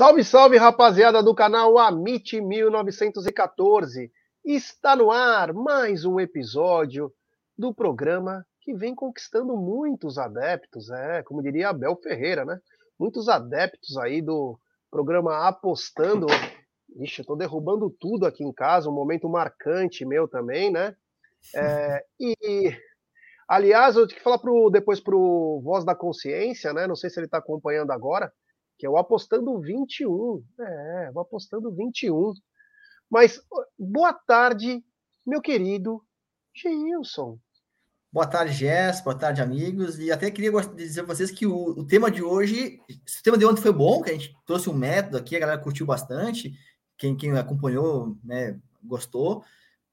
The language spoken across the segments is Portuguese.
Salve, salve, rapaziada do canal Amit 1914. Está no ar mais um episódio do programa que vem conquistando muitos adeptos, é, como diria Abel Ferreira, né? Muitos adeptos aí do programa Apostando. Ixi, eu tô derrubando tudo aqui em casa, um momento marcante meu também, né? É, e, aliás, eu tenho que falar pro, depois pro Voz da Consciência, né? Não sei se ele está acompanhando agora que é o Apostando 21. É, o Apostando 21. Mas boa tarde, meu querido Gilson. Boa tarde, Jess. Boa tarde, amigos. E até queria dizer para vocês que o, o, tema de hoje, o tema de ontem foi bom, que a gente trouxe um método aqui, a galera curtiu bastante. Quem, quem acompanhou, né, gostou.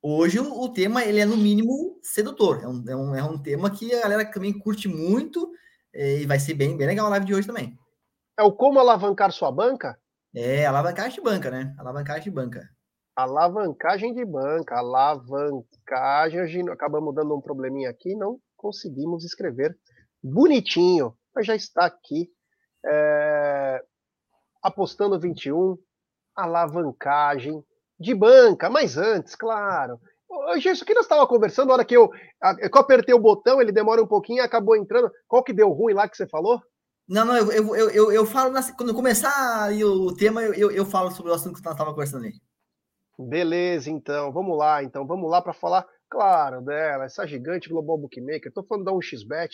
Hoje o, o tema ele é no mínimo sedutor. É um, é um, é um tema que a galera também curte muito eh, e vai ser bem, bem legal a live de hoje também. É o como alavancar sua banca? É, alavancagem de banca, né? Alavancagem de banca. Alavancagem de banca, alavancagem. Acabamos dando um probleminha aqui, não conseguimos escrever bonitinho, mas já está aqui. É... Apostando 21, alavancagem de banca, mas antes, claro. Isso que nós estávamos conversando, na hora que eu, que eu apertei o botão, ele demora um pouquinho e acabou entrando. Qual que deu ruim lá que você falou? Não, não, eu, eu, eu, eu falo, na, quando começar o tema, eu, eu falo sobre o assunto que nós estávamos conversando aí. Beleza, então, vamos lá, então, vamos lá para falar, claro, dela, essa gigante Global Bookmaker, estou falando da 1xBet,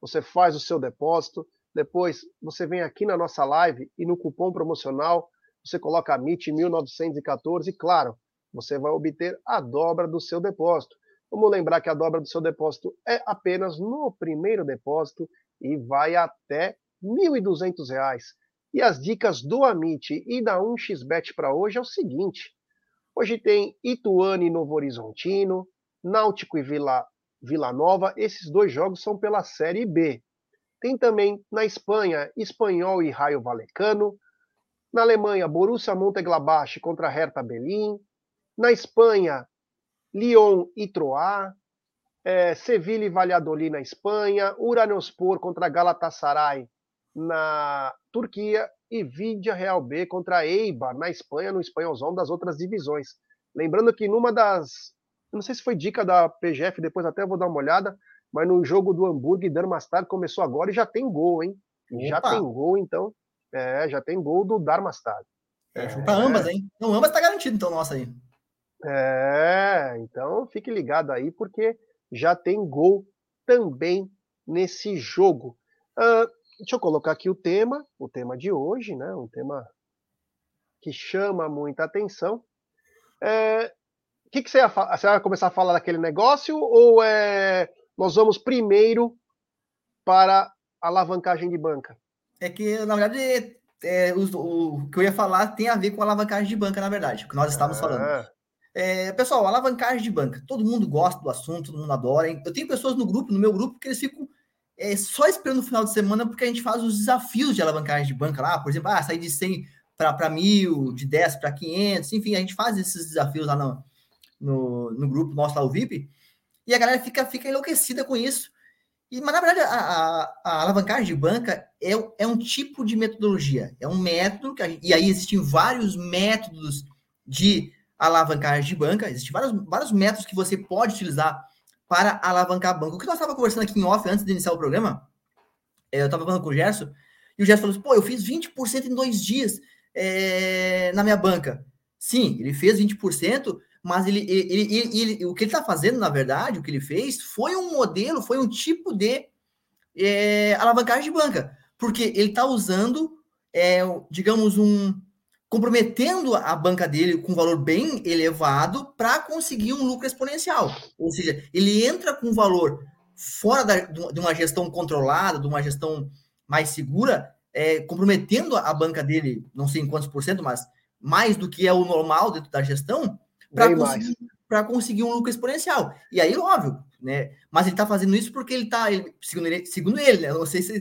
você faz o seu depósito, depois você vem aqui na nossa live e no cupom promocional você coloca a MIT 1914 e, claro, você vai obter a dobra do seu depósito. Vamos lembrar que a dobra do seu depósito é apenas no primeiro depósito e vai até R$ 1.200. E as dicas do Amit e da 1xBet para hoje é o seguinte: hoje tem Ituano e Novo Horizontino, Náutico e Vila, Vila Nova, esses dois jogos são pela Série B. Tem também na Espanha, Espanhol e Raio Valecano. Na Alemanha, Borussia Mönchengladbach contra Hertha Berlin. Na Espanha, Lyon e Troyes. É, Sevilla e Valladolid na Espanha. Uranospor contra Galatasaray na Turquia e Vidia Real B contra Eibar na Espanha, no espanholzão das outras divisões. Lembrando que numa das. Não sei se foi dica da PGF, depois até vou dar uma olhada, mas no jogo do Hamburgo e Darmstadt começou agora e já tem gol, hein? Opa. Já tem gol, então. É, já tem gol do Darmstadt. É, é, ambas, hein? Não, ambas tá garantido, então, nossa aí. É, então fique ligado aí, porque já tem gol também nesse jogo. Uh, Deixa eu colocar aqui o tema, o tema de hoje, né? Um tema que chama muita atenção. É, o que, que você, ia você vai começar a falar daquele negócio ou é, nós vamos primeiro para a alavancagem de banca? É que, na verdade, é, o, o, que eu ia falar tem a ver com a alavancagem de banca, na verdade, o que nós estávamos ah. falando. É, pessoal, alavancagem de banca. Todo mundo gosta do assunto, todo mundo adora. Hein? Eu tenho pessoas no grupo, no meu grupo, que eles ficam é, só esperando o final de semana, porque a gente faz os desafios de alavancagem de banca lá, por exemplo, ah, sair de 100 para mil, de 10 para 500, enfim, a gente faz esses desafios lá no, no, no, grupo nosso lá, o VIP, e a galera fica, fica enlouquecida com isso. E, mas, na verdade, a, a, a alavancagem de banca é, é um tipo de metodologia, é um método, que gente, e aí existem vários métodos de alavancagem de banca, existem vários, vários métodos que você pode utilizar para alavancar banco. O que nós estávamos conversando aqui em off antes de iniciar o programa, é, eu estava falando com o Gerson, e o Gerson falou assim: pô, eu fiz 20% em dois dias é, na minha banca. Sim, ele fez 20%, mas ele, ele, ele, ele o que ele está fazendo, na verdade, o que ele fez, foi um modelo, foi um tipo de é, alavancagem de banca, porque ele está usando, é, digamos, um, comprometendo a banca dele com um valor bem elevado para conseguir um lucro exponencial. Ou seja, ele entra com um valor fora da, de uma gestão controlada, de uma gestão mais segura, é, comprometendo a banca dele, não sei em quantos por cento, mas mais do que é o normal dentro da gestão, para conseguir, conseguir um lucro exponencial. E aí, óbvio, né? Mas ele está fazendo isso porque ele está, segundo ele, segundo ele, né? Não sei se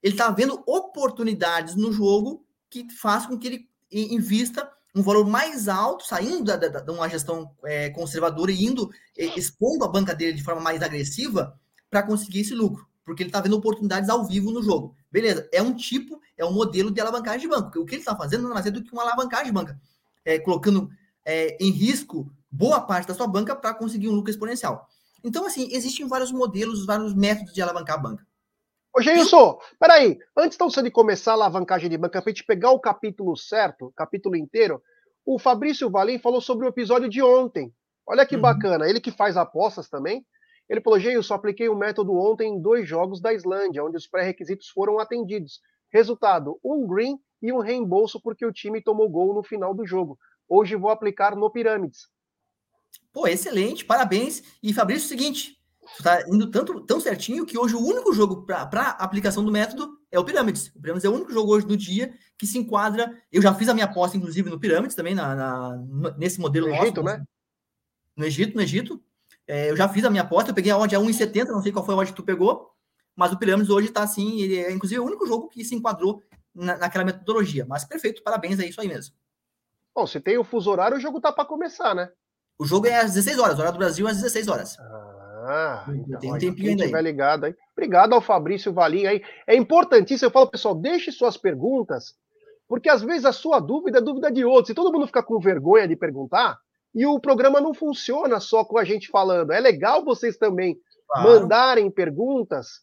ele está vendo oportunidades no jogo que faz com que ele invista um valor mais alto, saindo da, da, de uma gestão é, conservadora e indo, é, expondo a banca dele de forma mais agressiva para conseguir esse lucro. porque ele está vendo oportunidades ao vivo no jogo. Beleza, é um tipo, é um modelo de alavancagem de banco. O que ele está fazendo não é mais do que uma alavancagem de banca, é, colocando é, em risco boa parte da sua banca para conseguir um lucro exponencial. Então, assim, existem vários modelos, vários métodos de alavancar a banca. Ô, Geilson, peraí. Antes então de começar a alavancagem de banca, para a gente pegar o capítulo certo, o capítulo inteiro, o Fabrício Valim falou sobre o episódio de ontem. Olha que uhum. bacana. Ele que faz apostas também. Ele falou, Geilson, apliquei o método ontem em dois jogos da Islândia, onde os pré-requisitos foram atendidos. Resultado, um green e um reembolso porque o time tomou gol no final do jogo. Hoje vou aplicar no Pirâmides. Pô, excelente, parabéns. E Fabrício, é o seguinte, tá indo tanto, tão certinho que hoje o único jogo para aplicação do método é o Pirâmides. O Pirâmides é o único jogo hoje do dia que se enquadra. Eu já fiz a minha aposta, inclusive, no Pirâmides também, na, na nesse modelo no Egito, né? No Egito, no Egito. É, eu já fiz a minha aposta, eu peguei a odd a 1,70, não sei qual foi a odd que tu pegou, mas o Pirâmides hoje está assim, ele é inclusive o único jogo que se enquadrou na, naquela metodologia. Mas perfeito, parabéns, é isso aí mesmo. Bom, se tem o fuso horário, o jogo tá para começar, né? O jogo é às 16 horas, hora do Brasil às 16 horas. Ah, então, tem um tempinho ainda aí. ligado aí. Obrigado ao Fabrício Valim aí. É importantíssimo, eu falo, pessoal, deixe suas perguntas, porque às vezes a sua dúvida é dúvida de outros. Se todo mundo ficar com vergonha de perguntar, e o programa não funciona só com a gente falando. É legal vocês também claro. mandarem perguntas,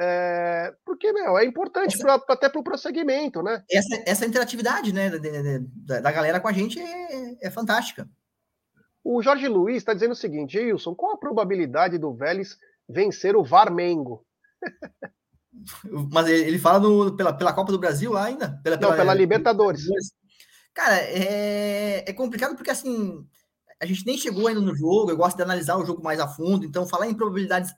é, porque, meu, é importante essa, pra, até para o prosseguimento, né? Essa, essa interatividade né, da, da galera com a gente é, é fantástica. O Jorge Luiz está dizendo o seguinte, Wilson, qual a probabilidade do Vélez vencer o Varmengo? Mas ele fala no, pela, pela Copa do Brasil lá ainda? Pela, pela, Não, pela Libertadores. Cara, é, é complicado porque assim a gente nem chegou ainda no jogo, eu gosto de analisar o jogo mais a fundo, então falar em probabilidades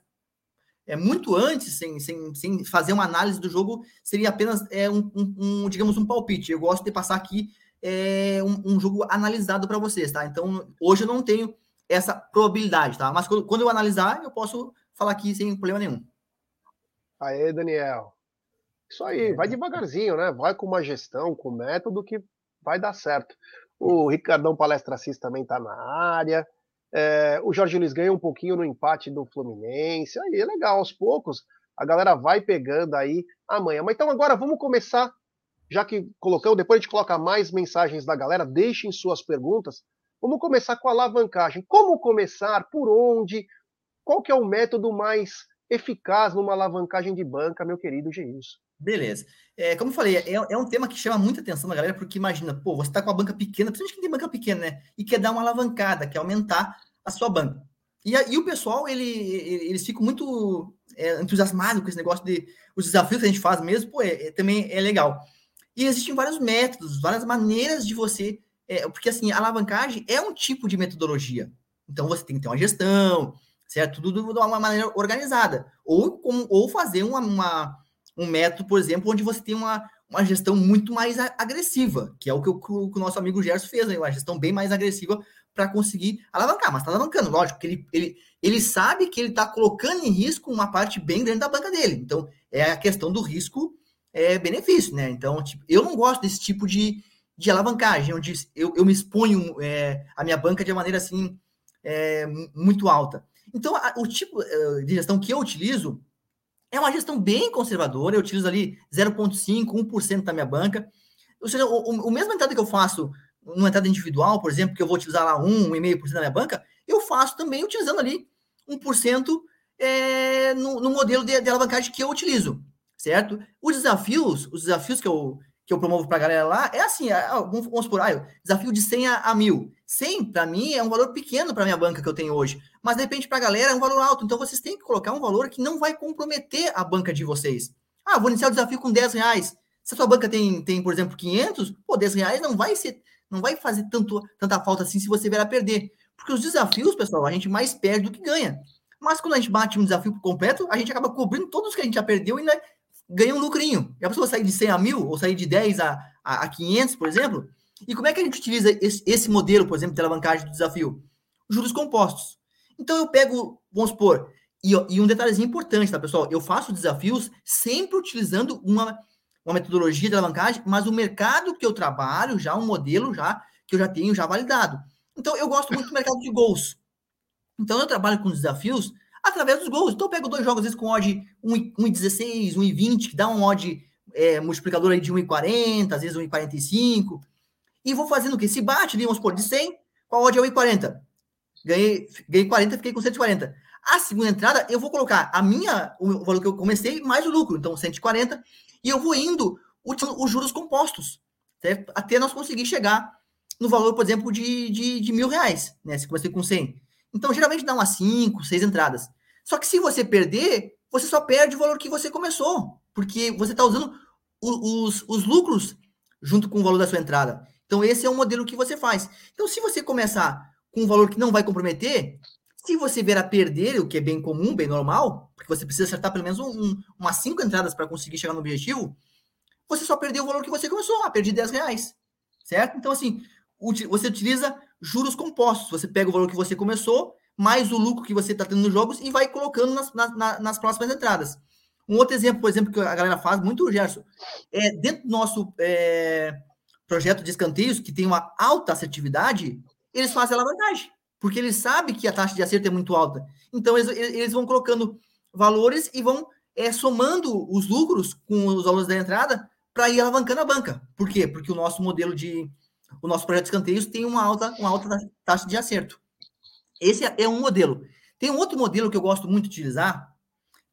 é muito antes, sem, sem, sem fazer uma análise do jogo, seria apenas é, um, um, um digamos, um palpite. Eu gosto de passar aqui é, um, um jogo analisado para vocês, tá? Então, hoje eu não tenho essa probabilidade, tá? Mas quando, quando eu analisar, eu posso falar aqui sem problema nenhum. Aê, Daniel. Isso aí, vai devagarzinho, né? Vai com uma gestão, com método que vai dar certo. O Ricardão Palestracis também está na área. É, o Jorge Luiz ganha um pouquinho no empate do Fluminense. Aí é legal, aos poucos a galera vai pegando aí amanhã. Mas então agora vamos começar, já que colocamos, depois a gente coloca mais mensagens da galera, deixem suas perguntas. Vamos começar com a alavancagem. Como começar? Por onde? Qual que é o método mais eficaz numa alavancagem de banca, meu querido Geilson? Beleza. É, como eu falei, é, é, um tema que chama muita atenção da galera, porque imagina, pô, você está com a banca pequena, principalmente quem tem banca pequena, né? E quer dar uma alavancada, quer aumentar a sua banca. E, e o pessoal, ele, eles ficam muito é, entusiasmados com esse negócio de os desafios que a gente faz mesmo, pô, é, é também é legal. E existem vários métodos, várias maneiras de você. É, porque assim, a alavancagem é um tipo de metodologia. Então você tem que ter uma gestão, certo? Tudo de uma maneira organizada. Ou, ou fazer uma, uma um método, por exemplo, onde você tem uma, uma gestão muito mais agressiva, que é o que o, que o nosso amigo Gerson fez, né? uma gestão bem mais agressiva para conseguir alavancar, mas está alavancando, lógico, que ele, ele, ele sabe que ele está colocando em risco uma parte bem grande da banca dele. Então, é a questão do risco é, benefício, né? Então, tipo, eu não gosto desse tipo de, de alavancagem, onde eu, eu me exponho é, a minha banca de uma maneira assim é, muito alta. Então, a, o tipo é, de gestão que eu utilizo é uma gestão bem conservadora, eu utilizo ali 0,5%, 1% da minha banca. Ou seja, o, o, mesmo entrada que eu faço numa entrada individual, por exemplo, que eu vou utilizar lá 1, 1,5% da minha banca, eu faço também utilizando ali 1% é, no, no modelo de, de alavancagem que eu utilizo, certo? Os desafios, os desafios que eu, que eu promovo para a galera lá é assim, é, vamos, vamos supor, ah, desafio de 100 a, a 1000. 100, para mim, é um valor pequeno para minha banca que eu tenho hoje, mas de repente para a galera é um valor alto, então vocês têm que colocar um valor que não vai comprometer a banca de vocês. Ah, vou iniciar o desafio com 10 reais. Se a sua banca tem, tem por exemplo, 500, pô, 10 reais não vai ser, não vai fazer tanto, tanta falta assim se você vier a perder. Porque os desafios, pessoal, a gente mais perde do que ganha. Mas quando a gente bate um desafio completo, a gente acaba cobrindo todos que a gente já perdeu e ainda ganha um lucrinho. A pessoa sair de 100 a 1000, ou sair de 10 a, a, a 500, por exemplo. E como é que a gente utiliza esse, esse modelo, por exemplo, de alavancagem do desafio? Juros compostos. Então eu pego, vamos supor, e, e, um detalhezinho importante, tá, pessoal? Eu faço desafios sempre utilizando uma, uma metodologia de alavancagem, mas o mercado que eu trabalho, já um modelo já que eu já tenho já validado. Então eu gosto muito do mercado de gols. Então eu trabalho com desafios através dos gols. Então eu pego dois jogos, às vezes, com odd 1,16, 1,20, que dá um odd é, multiplicador aí de 1,40, às vezes 1,45. E vou fazendo o quê? Se bate ali, vamos supor, de 100, qual odd é 1,40? Ganhei, ganhei 40, fiquei com 140. A segunda entrada, eu vou colocar a minha, o valor que eu comecei, mais o lucro, então 140, e eu vou indo os juros compostos, certo? até nós conseguir chegar no valor, por exemplo, de, de, de mil reais, né? Se comecei com 100. Então, geralmente dá umas 5, 6 entradas. Só que se você perder, você só perde o valor que você começou, porque você está usando os, os lucros junto com o valor da sua entrada. Então, esse é o modelo que você faz. Então, se você começar com um valor que não vai comprometer, se você vier a perder, o que é bem comum, bem normal, porque você precisa acertar pelo menos um, um, umas cinco entradas para conseguir chegar no objetivo, você só perdeu o valor que você começou. Ah, perdi 10 reais. Certo? Então, assim, você utiliza juros compostos. Você pega o valor que você começou, mais o lucro que você está tendo nos jogos e vai colocando nas, nas, próximas entradas. Um outro exemplo, por exemplo, que a galera faz muito, Gerson, é dentro do nosso é, projeto de escanteios, que tem uma alta assertividade, eles fazem alavancagem, porque eles sabem que a taxa de acerto é muito alta. Então, eles, eles vão colocando valores e vão é, somando os lucros com os valores da entrada para ir alavancando a banca. Por quê? Porque o nosso modelo de. O nosso projeto de escanteios tem uma alta, uma alta taxa de acerto. Esse é um modelo. Tem um outro modelo que eu gosto muito de utilizar,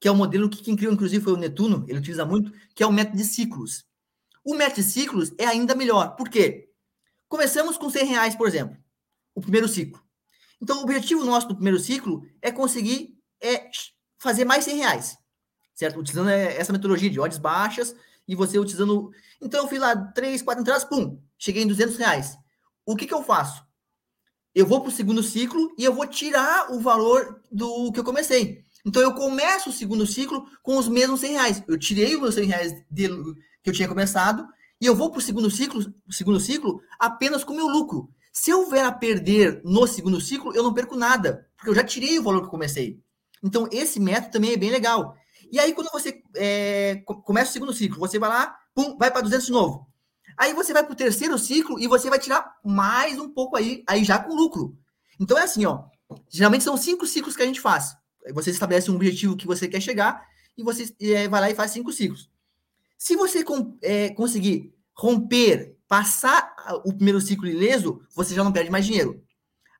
que é o um modelo que quem criou, inclusive, foi o Netuno, ele utiliza muito, que é o método de ciclos. O método de ciclos é ainda melhor. Por quê? Começamos com 100 reais, por exemplo, o primeiro ciclo. Então, o objetivo nosso do primeiro ciclo é conseguir é, fazer mais 100 reais, certo? Utilizando é, essa metodologia de odds baixas e você utilizando... Então, eu fiz lá três, quatro entradas, pum, cheguei em 200 reais. O que, que eu faço? Eu vou para o segundo ciclo e eu vou tirar o valor do que eu comecei. Então, eu começo o segundo ciclo com os mesmos 100 reais. Eu tirei os meus 100 reais de, que eu tinha começado e eu vou para o segundo ciclo, segundo ciclo apenas com o meu lucro. Se eu vier a perder no segundo ciclo, eu não perco nada, porque eu já tirei o valor que eu comecei. Então, esse método também é bem legal. E aí, quando você é, começa o segundo ciclo, você vai lá, pum, vai para 200 de novo. Aí você vai para o terceiro ciclo e você vai tirar mais um pouco aí, aí já com lucro. Então é assim, ó. Geralmente são cinco ciclos que a gente faz. Você estabelece um objetivo que você quer chegar e você é, vai lá e faz cinco ciclos. Se você é, conseguir romper, passar o primeiro ciclo ileso, você já não perde mais dinheiro.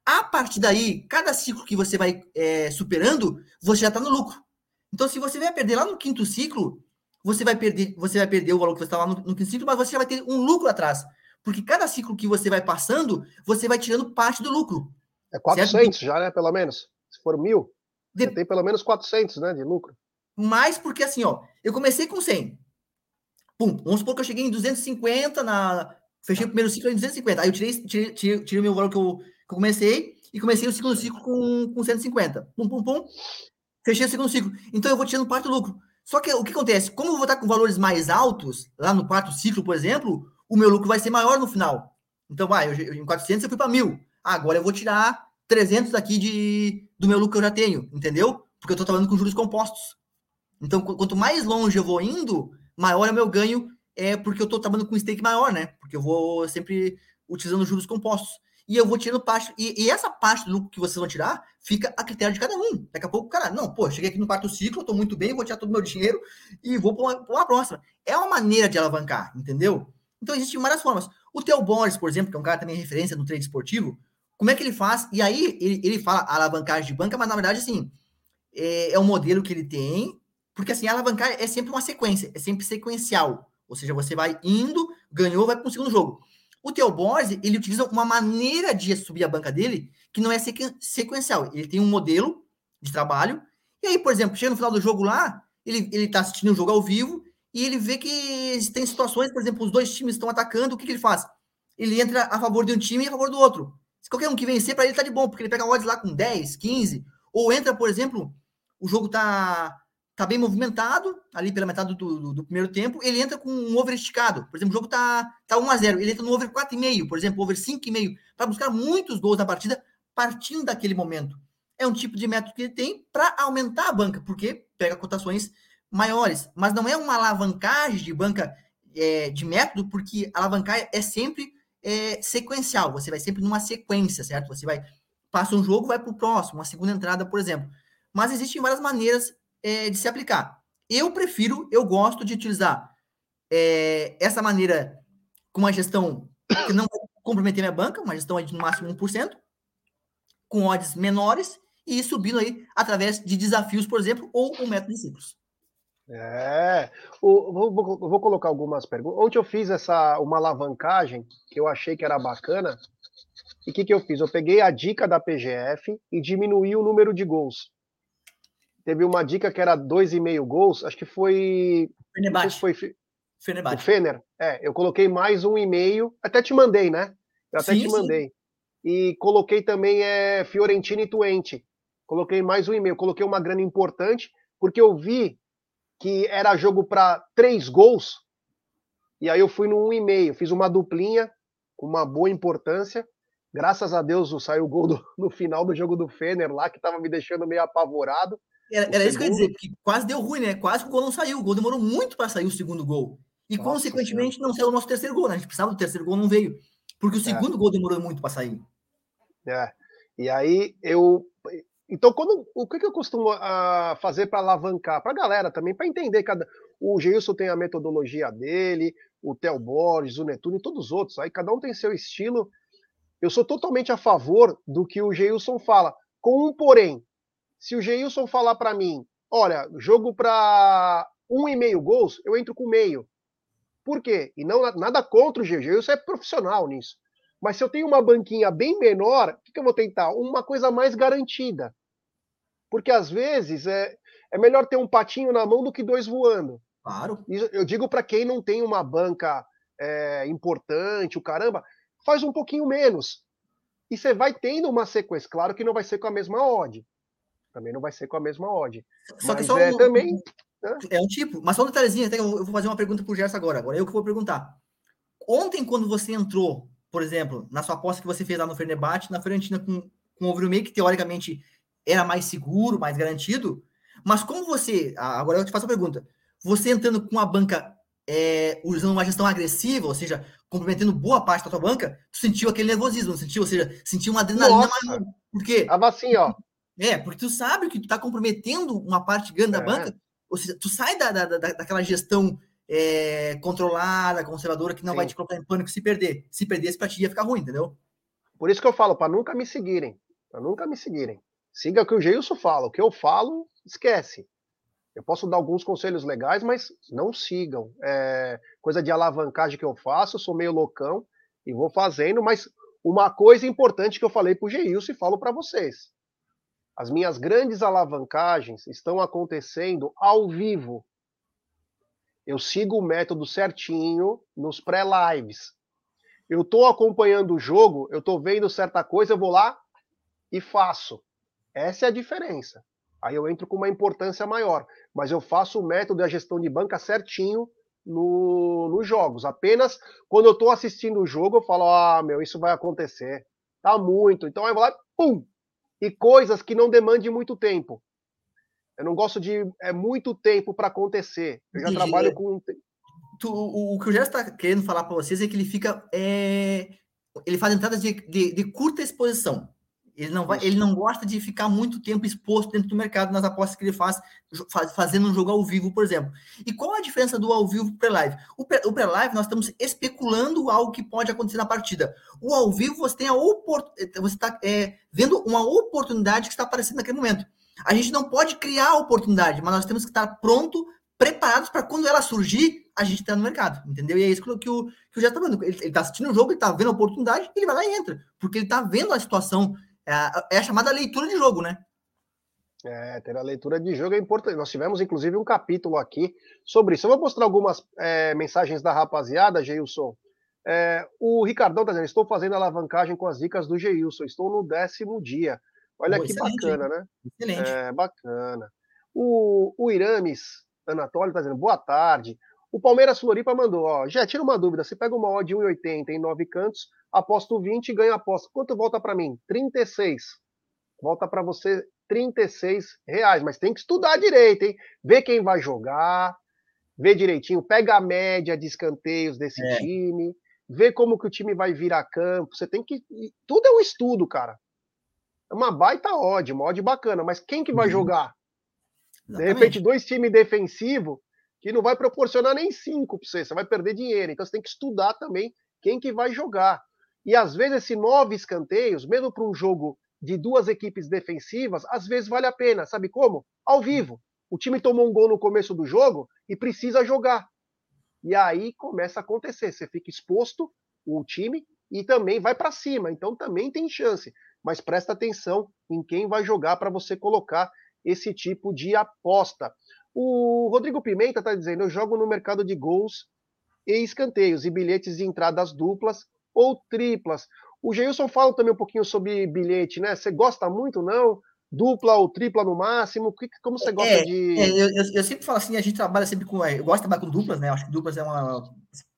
A partir daí, cada ciclo que você vai é, superando, você já está no lucro. Então, se você vai perder lá no quinto ciclo, você vai perder, você vai perder o valor que você estava no, no quinto ciclo, mas você vai ter um lucro atrás. Porque cada ciclo que você vai passando, você vai tirando parte do lucro. É 400 certo? já, né? Pelo menos. Se for mil, de... tem pelo menos 400, né? De lucro. Mais porque assim, ó, eu comecei com 100. Pum, vamos supor que eu cheguei em 250 na. Fechei o primeiro ciclo em 250. Aí eu tirei, tirei, tirei, tirei o meu valor que eu, que eu comecei e comecei o segundo ciclo com, com 150. Pum, pum, pum. Fechei o segundo ciclo. Então eu vou tirando parte do lucro. Só que o que acontece? Como eu vou estar com valores mais altos, lá no quarto ciclo, por exemplo, o meu lucro vai ser maior no final. Então, vai, eu, eu, em 400 eu fui para 1.000. agora eu vou tirar 300 daqui de, do meu lucro que eu já tenho, entendeu? Porque eu estou trabalhando com juros compostos. Então, quanto mais longe eu vou indo, maior é o meu ganho, é porque eu estou trabalhando com stake maior, né? Porque eu vou sempre utilizando juros compostos. E eu vou tirando parte. E, e, essa parte do lucro que vocês vão tirar fica a critério de cada um. Daqui a pouco, cara, não, pô, cheguei aqui no quarto ciclo, estou muito bem, vou tirar todo o meu dinheiro e vou para uma, uma, próxima. É uma maneira de alavancar, entendeu? Então existem várias formas. O Theo Boris, por exemplo, que é um cara também referência no trade esportivo, como é que ele faz? E aí ele, ele fala alavancagem de banca, mas na verdade, assim, é, é um modelo que ele tem porque assim, alavancar é sempre uma sequência, é sempre sequencial. Ou seja, você vai indo, ganhou, vai para o segundo jogo. O Theo Borges, ele utiliza uma maneira de subir a banca dele que não é sequencial. Ele tem um modelo de trabalho. E aí, por exemplo, chega no final do jogo lá, ele, ele tá assistindo o jogo ao vivo e ele vê que tem situações, por exemplo, os dois times estão atacando, o que, que ele faz? Ele entra a favor de um time e a favor do outro. Se qualquer um que vencer, para ele tá de bom, porque ele pega odds lá com 10, 15, ou entra, por exemplo, o jogo tá tá bem movimentado, ali pela metade do, do, do, primeiro tempo, ele entra com um over esticado. Por exemplo, o jogo tá, tá 1 a 0 ele entra no over 4,5, por exemplo, over 5,5, para buscar muitos gols na partida partindo daquele momento. É um tipo de método que ele tem para aumentar a banca, porque pega cotações maiores. Mas não é uma alavancagem de banca é, de método, porque alavancar é sempre é, sequencial. Você vai sempre numa sequência, certo? Você vai passa um jogo, vai para o próximo, uma segunda entrada, por exemplo. mas existem várias maneiras é, de se aplicar. Eu prefiro, eu gosto de utilizar é, essa maneira com uma gestão que não vai comprometer minha banca, uma gestão de no máximo 1%, com odds menores e subindo aí através de desafios, por exemplo, ou o método de ciclos. É, o, vou, vou, vou, colocar algumas perguntas. Ontem eu fiz essa uma alavancagem que eu achei que era bacana. E o que, que eu fiz? Eu peguei a dica da PGF e diminuí o número de gols. Teve uma dica que era 2,5 gols, acho que foi. Fenerbahçe. Foi Fenerbahçe. O Fener. É, eu coloquei mais um e-mail. Até te mandei, né? Eu até sim, te mandei. Sim. E coloquei também é, Fiorentina e Twente. Coloquei mais um e-mail. Coloquei uma grana importante, porque eu vi que era jogo para três gols, e aí eu fui no um e meio, fiz uma duplinha com uma boa importância. Graças a Deus saiu o gol do, no final do jogo do Fener lá, que estava me deixando meio apavorado. Era, era isso que eu ia dizer, porque quase deu ruim, né? Quase que o gol não saiu. O gol demorou muito para sair o segundo gol. E, Nossa, consequentemente, senhora. não saiu o nosso terceiro gol, né? A gente precisava do terceiro gol, não veio. Porque o é. segundo é. gol demorou muito para sair. É. E aí eu então, quando, o que, que eu costumo uh, fazer para alavancar? Para a galera também, para entender cada. O Geilson tem a metodologia dele, o Theo Borges, o Netuno e todos os outros. Aí cada um tem seu estilo. Eu sou totalmente a favor do que o Geilson fala, com um porém. Se o Geilson falar para mim, olha, jogo para um e meio gols, eu entro com meio. Por quê? E não nada contra o GG, Geilson é profissional nisso. Mas se eu tenho uma banquinha bem menor, o que, que eu vou tentar? Uma coisa mais garantida. Porque às vezes é, é melhor ter um patinho na mão do que dois voando. Claro. Eu digo para quem não tem uma banca é, importante, o caramba, faz um pouquinho menos. E você vai tendo uma sequência. Claro que não vai ser com a mesma odd. Também não vai ser com a mesma odd. Só que só é um, também. Né? É um tipo. Mas só um detalhezinho, até eu vou fazer uma pergunta pro Gerson agora. Agora eu que vou perguntar. Ontem, quando você entrou, por exemplo, na sua aposta que você fez lá no Fenerbahçe, na Fiorentina com, com o Overmeio, que teoricamente era mais seguro, mais garantido. Mas como você, agora eu te faço a pergunta, você entrando com a banca é, usando uma gestão agressiva, ou seja, comprometendo boa parte da tua banca, tu sentiu aquele nervosismo, sentiu? Ou seja, sentiu uma adrenalina mais. Por quê? Tava assim, ó. É, porque tu sabe que tu tá comprometendo uma parte grande é. da banca, ou seja, tu sai da, da, da daquela gestão é, controlada, conservadora, que não Sim. vai te colocar em pânico se perder. Se perder, esse pra ti ia ficar ruim, entendeu? Por isso que eu falo, para nunca me seguirem. Para nunca me seguirem. Siga o que o Geilson fala. O que eu falo, esquece. Eu posso dar alguns conselhos legais, mas não sigam. É coisa de alavancagem que eu faço, eu sou meio loucão e vou fazendo, mas uma coisa importante que eu falei para o Geilson e falo para vocês. As minhas grandes alavancagens estão acontecendo ao vivo. Eu sigo o método certinho nos pré-lives. Eu estou acompanhando o jogo, eu estou vendo certa coisa, eu vou lá e faço. Essa é a diferença. Aí eu entro com uma importância maior, mas eu faço o método e a gestão de banca certinho no, nos jogos. Apenas quando eu estou assistindo o jogo, eu falo: ah, meu, isso vai acontecer. Tá muito. Então eu vou lá, pum! E coisas que não demandem muito tempo. Eu não gosto de é muito tempo para acontecer. Eu já Entendi. trabalho com. Tu, o, o, que o Gerson está querendo falar para vocês é que ele fica. É... Ele faz entradas de, de, de curta exposição. Ele não, vai, ele não gosta de ficar muito tempo exposto dentro do mercado nas apostas que ele faz, fazendo um jogo ao vivo, por exemplo. E qual a diferença do ao vivo para live? O pré-live nós estamos especulando algo que pode acontecer na partida. O ao vivo você tem a oportunidade, você está é, vendo uma oportunidade que está aparecendo naquele momento. A gente não pode criar a oportunidade, mas nós temos que estar pronto, preparados para quando ela surgir, a gente está no mercado, entendeu? E é isso que o, que o, que o está vendo. Ele está assistindo o jogo, ele está vendo a oportunidade, ele vai lá e entra, porque ele está vendo a situação é a, é a chamada leitura de jogo, né? É, ter a leitura de jogo é importante. Nós tivemos, inclusive, um capítulo aqui sobre isso. Eu vou mostrar algumas é, mensagens da rapaziada, Geilson. É, o Ricardão está dizendo: estou fazendo alavancagem com as dicas do Geilson, estou no décimo dia. Olha Pô, que bacana, né? Excelente. É, bacana. O, o Irames Anatólio está dizendo: boa tarde. O Palmeiras Floripa mandou, ó, já tira uma dúvida, você pega uma odd de 1,80 em 9 cantos, aposto 20 e ganho a aposta. Quanto volta para mim? 36. Volta para você 36 reais, mas tem que estudar direito, hein? Ver quem vai jogar, ver direitinho, pega a média de escanteios desse é. time, ver como que o time vai vir a campo. Você tem que. Tudo é um estudo, cara. é uma baita odd, uma odd bacana, mas quem que vai uhum. jogar? De repente, dois times defensivos que não vai proporcionar nem cinco para você, você vai perder dinheiro. Então você tem que estudar também quem que vai jogar. E às vezes esse nove escanteios, mesmo para um jogo de duas equipes defensivas, às vezes vale a pena. Sabe como? Ao vivo. O time tomou um gol no começo do jogo e precisa jogar. E aí começa a acontecer. Você fica exposto, o time, e também vai para cima. Então também tem chance. Mas presta atenção em quem vai jogar para você colocar esse tipo de aposta. O Rodrigo Pimenta está dizendo: eu jogo no mercado de gols e escanteios e bilhetes de entradas duplas ou triplas. O Geilson fala também um pouquinho sobre bilhete, né? Você gosta muito, não? Dupla ou tripla no máximo? Como você gosta é, de. É, eu, eu, sempre falo assim, a gente trabalha sempre com. Eu gosto de trabalhar com duplas, né? Acho que duplas é uma.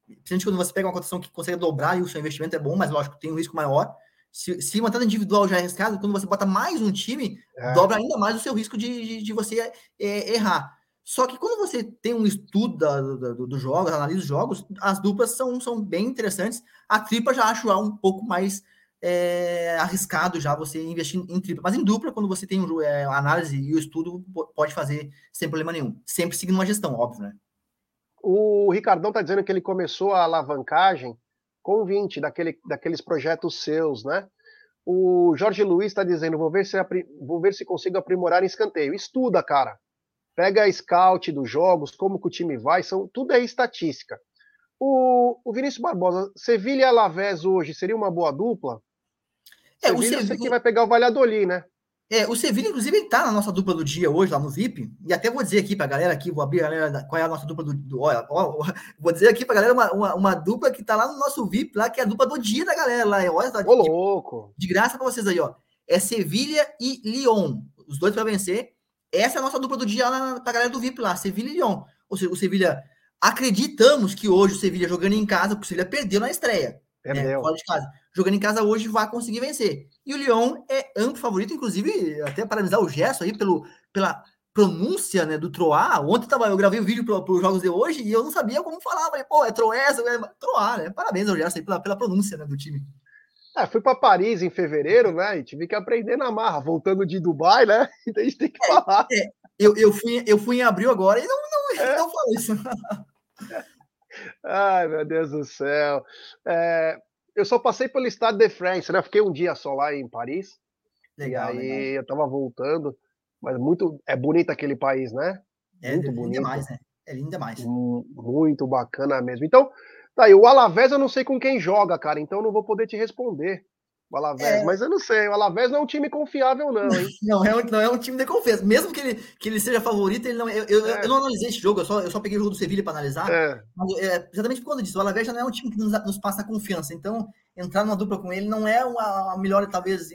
Principalmente quando você pega uma cotação que consegue dobrar e o seu investimento é bom, mas lógico, tem um risco maior. Se, se uma entrada individual já é arriscado, quando você bota mais um time, é. dobra ainda mais o seu risco de, de, de você é, errar. Só que quando você tem um estudo da, do, do jogo, analisa os jogos, as duplas são, são bem interessantes. A tripla já acho um pouco mais é, arriscado já você investir em tripla. Mas em dupla, quando você tem um, é, a análise e o estudo, pode fazer sem problema nenhum. Sempre seguindo uma gestão, óbvio, né? O Ricardão está dizendo que ele começou a alavancagem com 20 daquele, daqueles projetos seus, né? O Jorge Luiz está dizendo: vou ver, se, vou ver se consigo aprimorar em escanteio. Estuda, cara pega a scout dos jogos, como que o time vai, são, tudo é estatística. O, o Vinícius Barbosa, Sevilha e Alavés hoje seria uma boa dupla? É, Sevilha, o Sevilha, você que vai pegar o Valladolid, né? É, o Sevilha, inclusive, ele tá na nossa dupla do dia hoje, lá no VIP, e até vou dizer aqui pra galera aqui, vou abrir a galera, qual é a nossa dupla do, do olha, vou dizer aqui pra galera uma, uma, uma, dupla que tá lá no nosso VIP, lá, que é a dupla do dia da galera lá, olha, tá, Ô, louco! De, de graça pra vocês aí, ó, é Sevilha e Lyon, os dois para vencer, essa é a nossa dupla do dia para a galera do VIP lá, Sevilha e Lyon. Ou seja, o Sevilha. Acreditamos que hoje o Sevilha jogando em casa, porque o Sevilha perdeu na estreia. Né, perdeu. Né, fora de casa. Jogando em casa hoje vai conseguir vencer. E o Lyon é amplo favorito, inclusive, até parabenizar o Gesso aí pelo, pela pronúncia né, do Troá. Ontem tava, eu gravei o um vídeo para os jogos de hoje e eu não sabia como falar. Falei, pô, é Troessa, é Troá, né? Parabéns ao Gesso aí pela, pela pronúncia né, do time. É, fui para Paris em fevereiro, né? E tive que aprender na marra, voltando de Dubai, né? Então a gente tem que é, falar. É, eu, eu, fui, eu fui em abril agora e não, não, é. não falo isso. Ai, meu Deus do céu. É, eu só passei pelo estado de France, né? Fiquei um dia só lá em Paris. Legal, e aí legal. eu tava voltando. Mas muito. É bonito aquele país, né? É, muito bonito. Demais, né? É lindo demais. Muito bacana mesmo. Então, Tá, e o Alavés eu não sei com quem joga, cara, então eu não vou poder te responder. O Alavés, é... mas eu não sei, o Alavés não é um time confiável, não, hein? não, é um, não é um time de confiança. Mesmo que ele, que ele seja favorito, ele não. Eu, eu, é. eu não analisei esse jogo, eu só, eu só peguei o jogo do Sevilha para analisar. É. Mas, é, exatamente por conta disso. O Alavés já não é um time que nos, nos passa confiança. Então, entrar numa dupla com ele não é uma, melhor, talvez,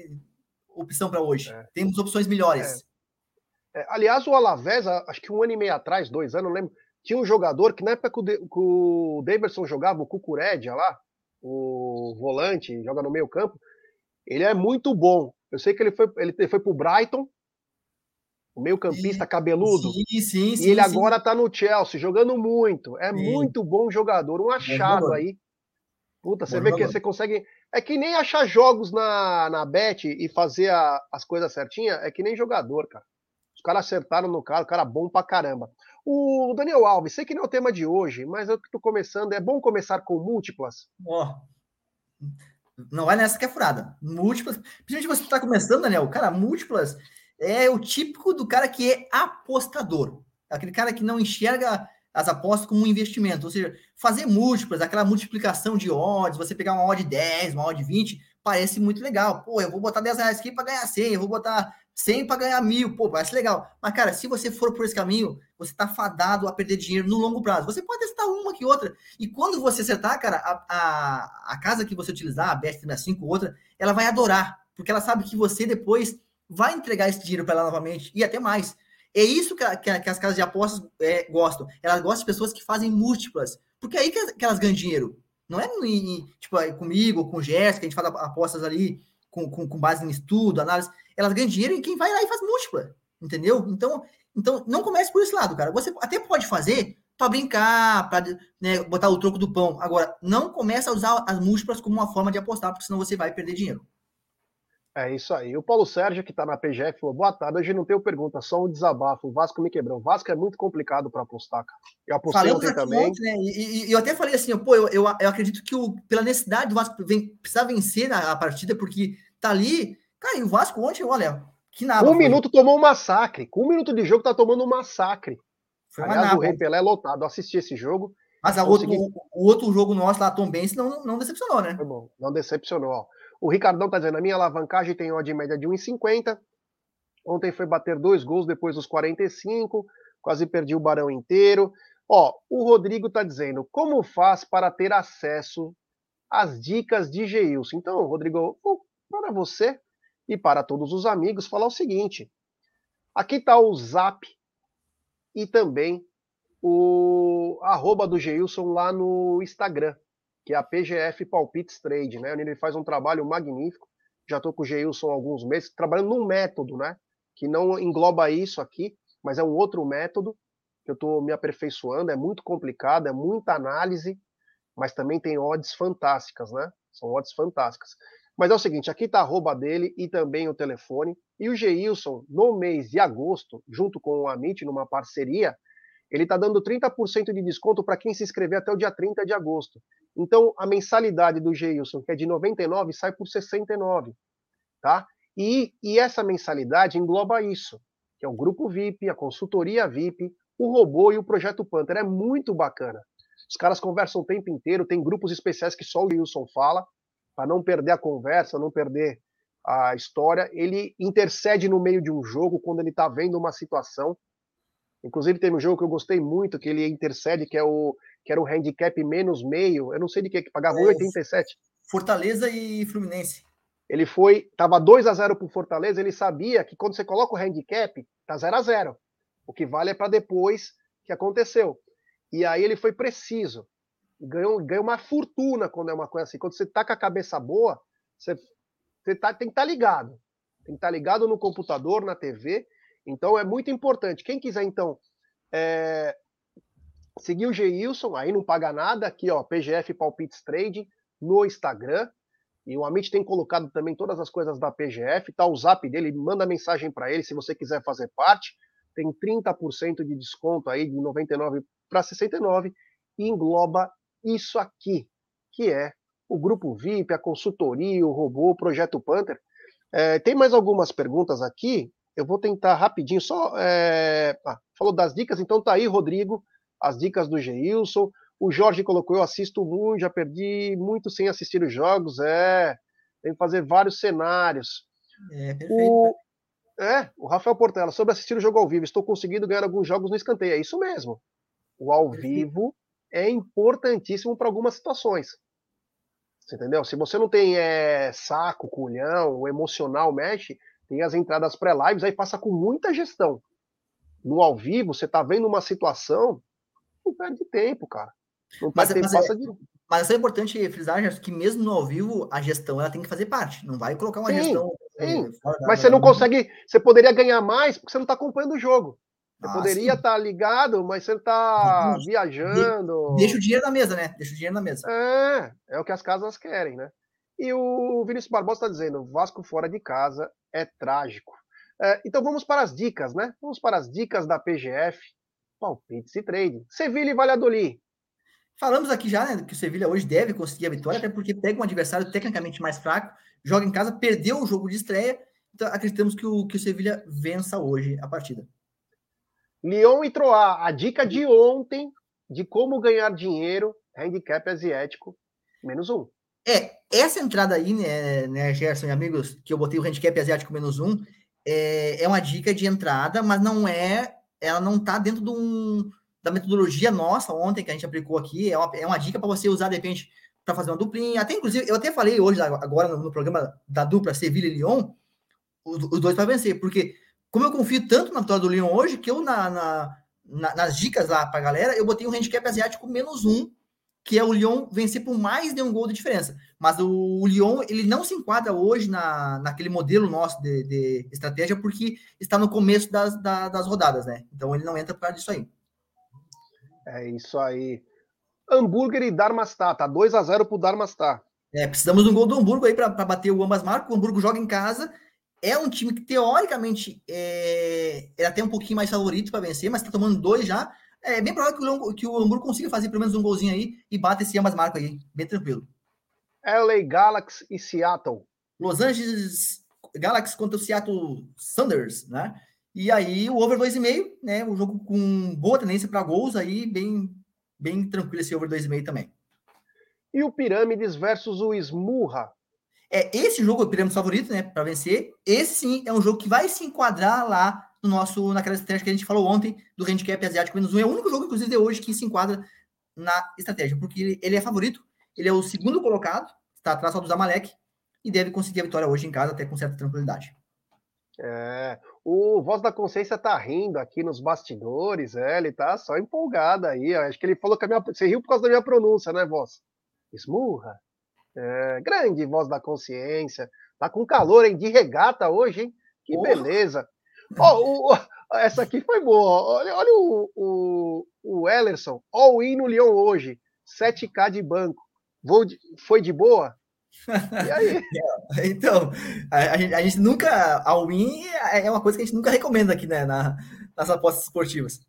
opção para hoje. É. Temos opções melhores. É. É, aliás, o Alavés, acho que um ano e meio atrás, dois anos, não lembro tinha um jogador que na época que o, Davidson jogava, o Cucurédia lá, o volante, joga no meio campo, ele é muito bom. Eu sei que ele foi, ele foi pro Brighton, o meio campista cabeludo. Sim, sim, sim. E ele sim. agora tá no Chelsea, jogando muito. É sim. muito bom jogador, um achado aí. Puta, você bom vê jogador. que você consegue. É que nem achar jogos na, na Bet e fazer a, as coisas certinhas, é que nem jogador, cara. Os caras acertaram no cara, o cara bom pra caramba. O Daniel Alves, sei que não é o tema de hoje, mas eu estou começando. É bom começar com múltiplas? Oh, não vai nessa que é furada. Múltiplas. Principalmente você está começando, Daniel. Cara, múltiplas é o típico do cara que é apostador. Aquele cara que não enxerga as apostas como um investimento. Ou seja, fazer múltiplas, aquela multiplicação de odds, você pegar uma odd 10, uma odd 20, parece muito legal. Pô, eu vou botar 10 reais aqui para ganhar 100, eu vou botar 100 para ganhar mil, pô, parece legal. Mas, cara, se você for por esse caminho, você está fadado a perder dinheiro no longo prazo. Você pode testar uma que outra. E quando você acertar, cara, a, a, a casa que você utilizar, a Best 5 ou outra, ela vai adorar. Porque ela sabe que você depois vai entregar esse dinheiro para ela novamente e até mais. É isso que, que, que as casas de apostas é, gostam. Elas gostam de pessoas que fazem múltiplas. Porque é aí que, que elas ganham dinheiro. Não é em, tipo, comigo, com o Jéssica, a gente faz apostas ali com, com, com, base em estudo, análise, elas ganham dinheiro em quem vai lá e faz múltipla, entendeu? Então, então não comece por esse lado, cara. Você até pode fazer para brincar, para né, botar o troco do pão. Agora, não comece a usar as múltiplas como uma forma de apostar, porque senão você vai perder dinheiro. É isso aí. O Paulo Sérgio, que está na PGF, falou: boa tarde. Hoje não tenho pergunta, só um desabafo. O Vasco me quebrou. O Vasco é muito complicado para apostar, cara. Eu apostei Falamos ontem também. Ontem, né? e, e, eu até falei assim: pô, eu, eu, eu acredito que o, pela necessidade do Vasco vem, precisa vencer a, a partida, porque tá ali. Cara, e o Vasco ontem, olha, que nada. Um foi. minuto tomou um massacre. Com um minuto de jogo, tá tomando um massacre. Foi Aliás, o Rei Pelé lotado. Eu assisti esse jogo. Mas consegui... outro, o, outro jogo nosso lá, Tom Benz, não, não decepcionou, né? Foi bom, não decepcionou. O Ricardão está dizendo: a minha alavancagem tem odd média de 1,50. Ontem foi bater dois gols depois dos 45. Quase perdi o Barão inteiro. Ó, o Rodrigo está dizendo: como faz para ter acesso às dicas de Geilson? Então, Rodrigo, para você e para todos os amigos, falar o seguinte: aqui está o Zap e também o arroba do Geilson lá no Instagram que é a PGF Palpites Trade, né? Ele faz um trabalho magnífico. Já estou com o Geilson há alguns meses, trabalhando num método, né? Que não engloba isso aqui, mas é um outro método que eu estou me aperfeiçoando. É muito complicado, é muita análise, mas também tem odds fantásticas, né? São odds fantásticas. Mas é o seguinte, aqui está a arroba dele e também o telefone. E o Geilson, no mês de agosto, junto com o Amit, numa parceria, ele está dando 30% de desconto para quem se inscrever até o dia 30 de agosto. Então, a mensalidade do Geilson, que é de 99, sai por 69, tá? E, e essa mensalidade engloba isso, que é o grupo VIP, a consultoria VIP, o robô e o projeto Panther. É muito bacana. Os caras conversam o tempo inteiro, tem grupos especiais que só o Wilson fala, para não perder a conversa, não perder a história. Ele intercede no meio de um jogo quando ele está vendo uma situação Inclusive teve um jogo que eu gostei muito, que ele intercede, que é o que era o handicap menos meio. Eu não sei de que, que pagava é, 1,87. Fortaleza e Fluminense. Ele foi, tava 2 a 0 para o Fortaleza, ele sabia que quando você coloca o handicap, tá 0 a 0. O que vale é para depois que aconteceu. E aí ele foi preciso. Ganhou, ganhou uma fortuna quando é uma coisa assim. Quando você tá com a cabeça boa, você, você tá, tem que estar tá ligado. Tem que estar tá ligado no computador, na TV então é muito importante. Quem quiser, então, é, seguir o Geilson, aí não paga nada, aqui, ó, PGF Palpites Trade no Instagram. E o Amit tem colocado também todas as coisas da PGF, tá o zap dele, manda mensagem para ele se você quiser fazer parte. Tem 30% de desconto aí de 99 para 69 e engloba isso aqui, que é o grupo VIP, a consultoria, o robô, o projeto Panther. É, tem mais algumas perguntas aqui. Eu vou tentar rapidinho, só. É... Ah, falou das dicas, então tá aí, Rodrigo, as dicas do Geilson. O Jorge colocou: eu assisto muito, já perdi muito sem assistir os jogos. É, tem que fazer vários cenários. É, perfeito. O... É, o Rafael Portela, sobre assistir o jogo ao vivo, estou conseguindo ganhar alguns jogos no escanteio. É isso mesmo. O ao perfeito. vivo é importantíssimo para algumas situações. Você entendeu? Se você não tem é, saco, culhão, o emocional mexe, tem as entradas pré-lives, aí passa com muita gestão. No ao vivo, você tá vendo uma situação, não perde tempo, cara. Não mas, tempo, mas, passa é, de... mas é importante frisar, que mesmo no ao vivo, a gestão ela tem que fazer parte. Não vai colocar uma sim, gestão. Sim. Mas você não consegue. Você poderia ganhar mais porque você não está acompanhando o jogo. Você ah, poderia estar tá ligado, mas você está viajando. Deixa o dinheiro na mesa, né? Deixa o dinheiro na mesa. É, é o que as casas querem, né? E o Vinícius Barbosa está dizendo: Vasco fora de casa é trágico. É, então vamos para as dicas, né? Vamos para as dicas da PGF, palpites e trading. Sevilha e Valladolid. Falamos aqui já né, que o Sevilha hoje deve conseguir a vitória, até porque pega um adversário tecnicamente mais fraco, joga em casa, perdeu o jogo de estreia, então acreditamos que o, que o Sevilha vença hoje a partida. Lyon e Troá, a dica de ontem de como ganhar dinheiro, handicap asiático, menos um. É, essa entrada aí, né, né, Gerson e amigos, que eu botei o handicap asiático menos um, é, é uma dica de entrada, mas não é, ela não tá dentro de um, da metodologia nossa ontem que a gente aplicou aqui, é uma, é uma dica para você usar de repente para fazer uma duplinha, até inclusive, eu até falei hoje, agora no, no programa da dupla Sevilha e Lyon, os, os dois para vencer, porque como eu confio tanto na vitória do Lyon hoje, que eu na, na, na nas dicas lá para galera, eu botei um handicap asiático menos um, que é o Lyon vencer por mais de um gol de diferença. Mas o, o Lyon, ele não se enquadra hoje na, naquele modelo nosso de, de estratégia, porque está no começo das, da, das rodadas, né? Então ele não entra por causa disso aí. É isso aí. Hambúrguer e Darmastar, tá 2 a 0 pro Darmastar. É, precisamos de um gol do Hamburgo aí para bater o ambas marcas. O Hamburgo joga em casa. É um time que, teoricamente, é, é até um pouquinho mais favorito para vencer, mas está tomando dois já. É bem provável que o, que o Hamburgo consiga fazer pelo menos um golzinho aí e bate esse ambas marcas aí, bem tranquilo. LA Galaxy e Seattle. Los Angeles Galaxy contra o Seattle Sanders, né? E aí o over 2,5, né? Um jogo com boa tendência para gols aí, bem, bem tranquilo esse over 2,5 também. E o Pirâmides versus o Smurra. É, esse jogo o Pirâmides favorito, né? Para vencer. Esse sim é um jogo que vai se enquadrar lá no nosso, naquela estratégia que a gente falou ontem do handicap asiático menos um. É o único jogo, inclusive, de hoje que se enquadra na estratégia, porque ele é favorito, ele é o segundo colocado, está atrás só do Zamalek, e deve conseguir a vitória hoje em casa, até com certa tranquilidade. É, o Voz da Consciência tá rindo aqui nos bastidores, é, ele tá só empolgado aí. Acho que ele falou que a minha. Você riu por causa da minha pronúncia, né, Voz? Esmurra. É, grande Voz da Consciência. Tá com calor, hein? De regata hoje, hein? Que oh. beleza. Oh, o, essa aqui foi boa. Olha, olha o, o, o Ellerson. All in no Leão hoje. 7K de banco. Vou de, foi de boa? E aí? então, a, a, gente, a, gente, nunca. A win é uma coisa que a gente nunca recomenda aqui, né? Na, nas apostas esportivas.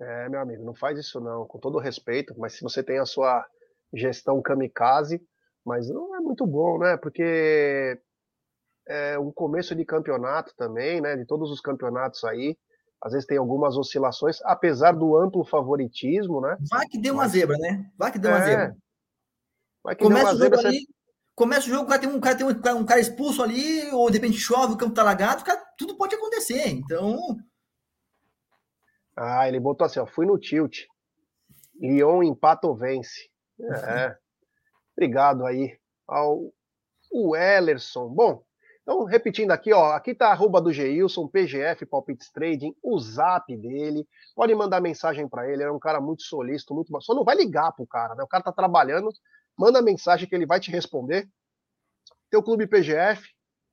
É, meu amigo, não faz isso não, com todo respeito, mas se você tem a sua gestão kamikaze, mas não é muito bom, né? Porque é um começo de campeonato também, né? De todos os campeonatos aí, às vezes tem algumas oscilações, apesar do amplo favoritismo, né? Vai que deu uma zebra, né? Vai que deu é, uma zebra começa o jogo ali, começa o jogo, o cara tem, um, cara tem um, um, cara expulso ali, ou de repente chove, o campo tá lagado, cara, tudo pode acontecer. Então. Ah, ele botou assim, ó, fui no tilt. Lyon empata ou vence. É. Obrigado aí ao o Ellerson. Bom, então repetindo aqui, ó, aqui tá arroba do Geilson, PGF Palpites Trading, o zap dele. Pode mandar mensagem para ele, ele é um cara muito solícito, muito só não vai ligar pro cara, né? O cara tá trabalhando, manda mensagem que ele vai te responder. Teu clube PGF,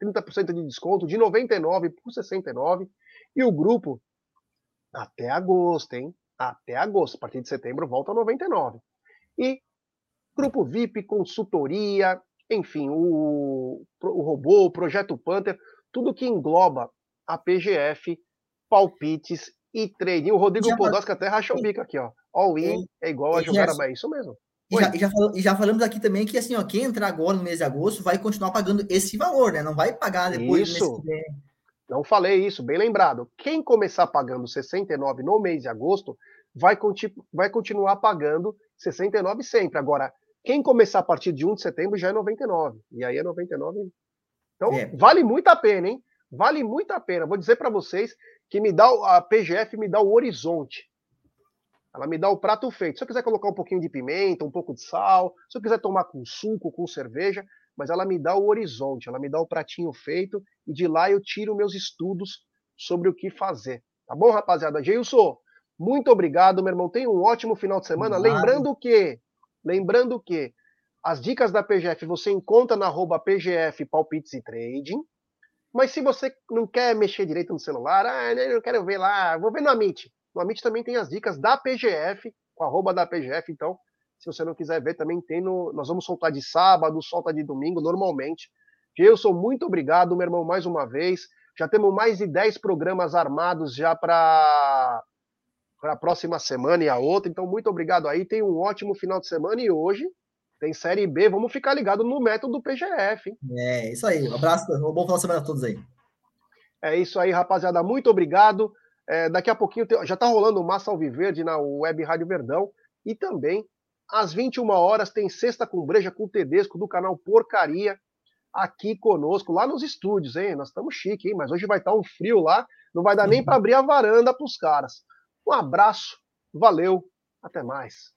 30% de desconto, de 99 por 69. E o grupo, até agosto, hein? Até agosto. A partir de setembro volta a 99. E grupo VIP, consultoria, enfim, o, o robô, o projeto Panther, tudo que engloba a PGF, palpites e trading. O Rodrigo Podosca até rachou o bico aqui, ó. All in é igual a jogar a é isso mesmo. E já, já, e já, falamos aqui também que assim, ó, quem entrar agora no mês de agosto vai continuar pagando esse valor, né? Não vai pagar depois isso. Não falei isso, bem lembrado. Quem começar pagando 69 no mês de agosto vai, conti vai continuar pagando 69 sempre. Agora, quem começar a partir de 1 de setembro já é 99. E aí é 99. Então, é. vale muito a pena, hein? Vale muito a pena. Vou dizer para vocês que me dá a PGF me dá o horizonte. Ela me dá o prato feito. Se eu quiser colocar um pouquinho de pimenta, um pouco de sal, se eu quiser tomar com suco, com cerveja, mas ela me dá o horizonte, ela me dá o pratinho feito e de lá eu tiro meus estudos sobre o que fazer. Tá bom, rapaziada? Geilson, muito obrigado, meu irmão. Tenha um ótimo final de semana. Lembrando que, lembrando que as dicas da PGF você encontra na arroba PGF Palpites e Trading. Mas se você não quer mexer direito no celular, ah, eu não quero ver lá, vou ver no Amit. No Amit também tem as dicas da PGF, com a arroba da PGF, então, se você não quiser ver, também tem no. Nós vamos soltar de sábado, solta de domingo, normalmente. Gelson, muito obrigado, meu irmão, mais uma vez. Já temos mais de 10 programas armados já para a próxima semana e a outra. Então, muito obrigado aí. Tenha um ótimo final de semana e hoje tem Série B. Vamos ficar ligado no método PGF. Hein? É, isso aí. Um abraço, um bom final de semana a todos aí. É isso aí, rapaziada. Muito obrigado. É, daqui a pouquinho tem, já está rolando o Massa Alviverde na Web Rádio Verdão. E também, às 21 horas, tem Sexta com Breja com Tedesco do canal Porcaria aqui conosco, lá nos estúdios, hein? Nós estamos chique, hein? Mas hoje vai estar tá um frio lá, não vai dar nem para abrir a varanda para os caras. Um abraço, valeu, até mais.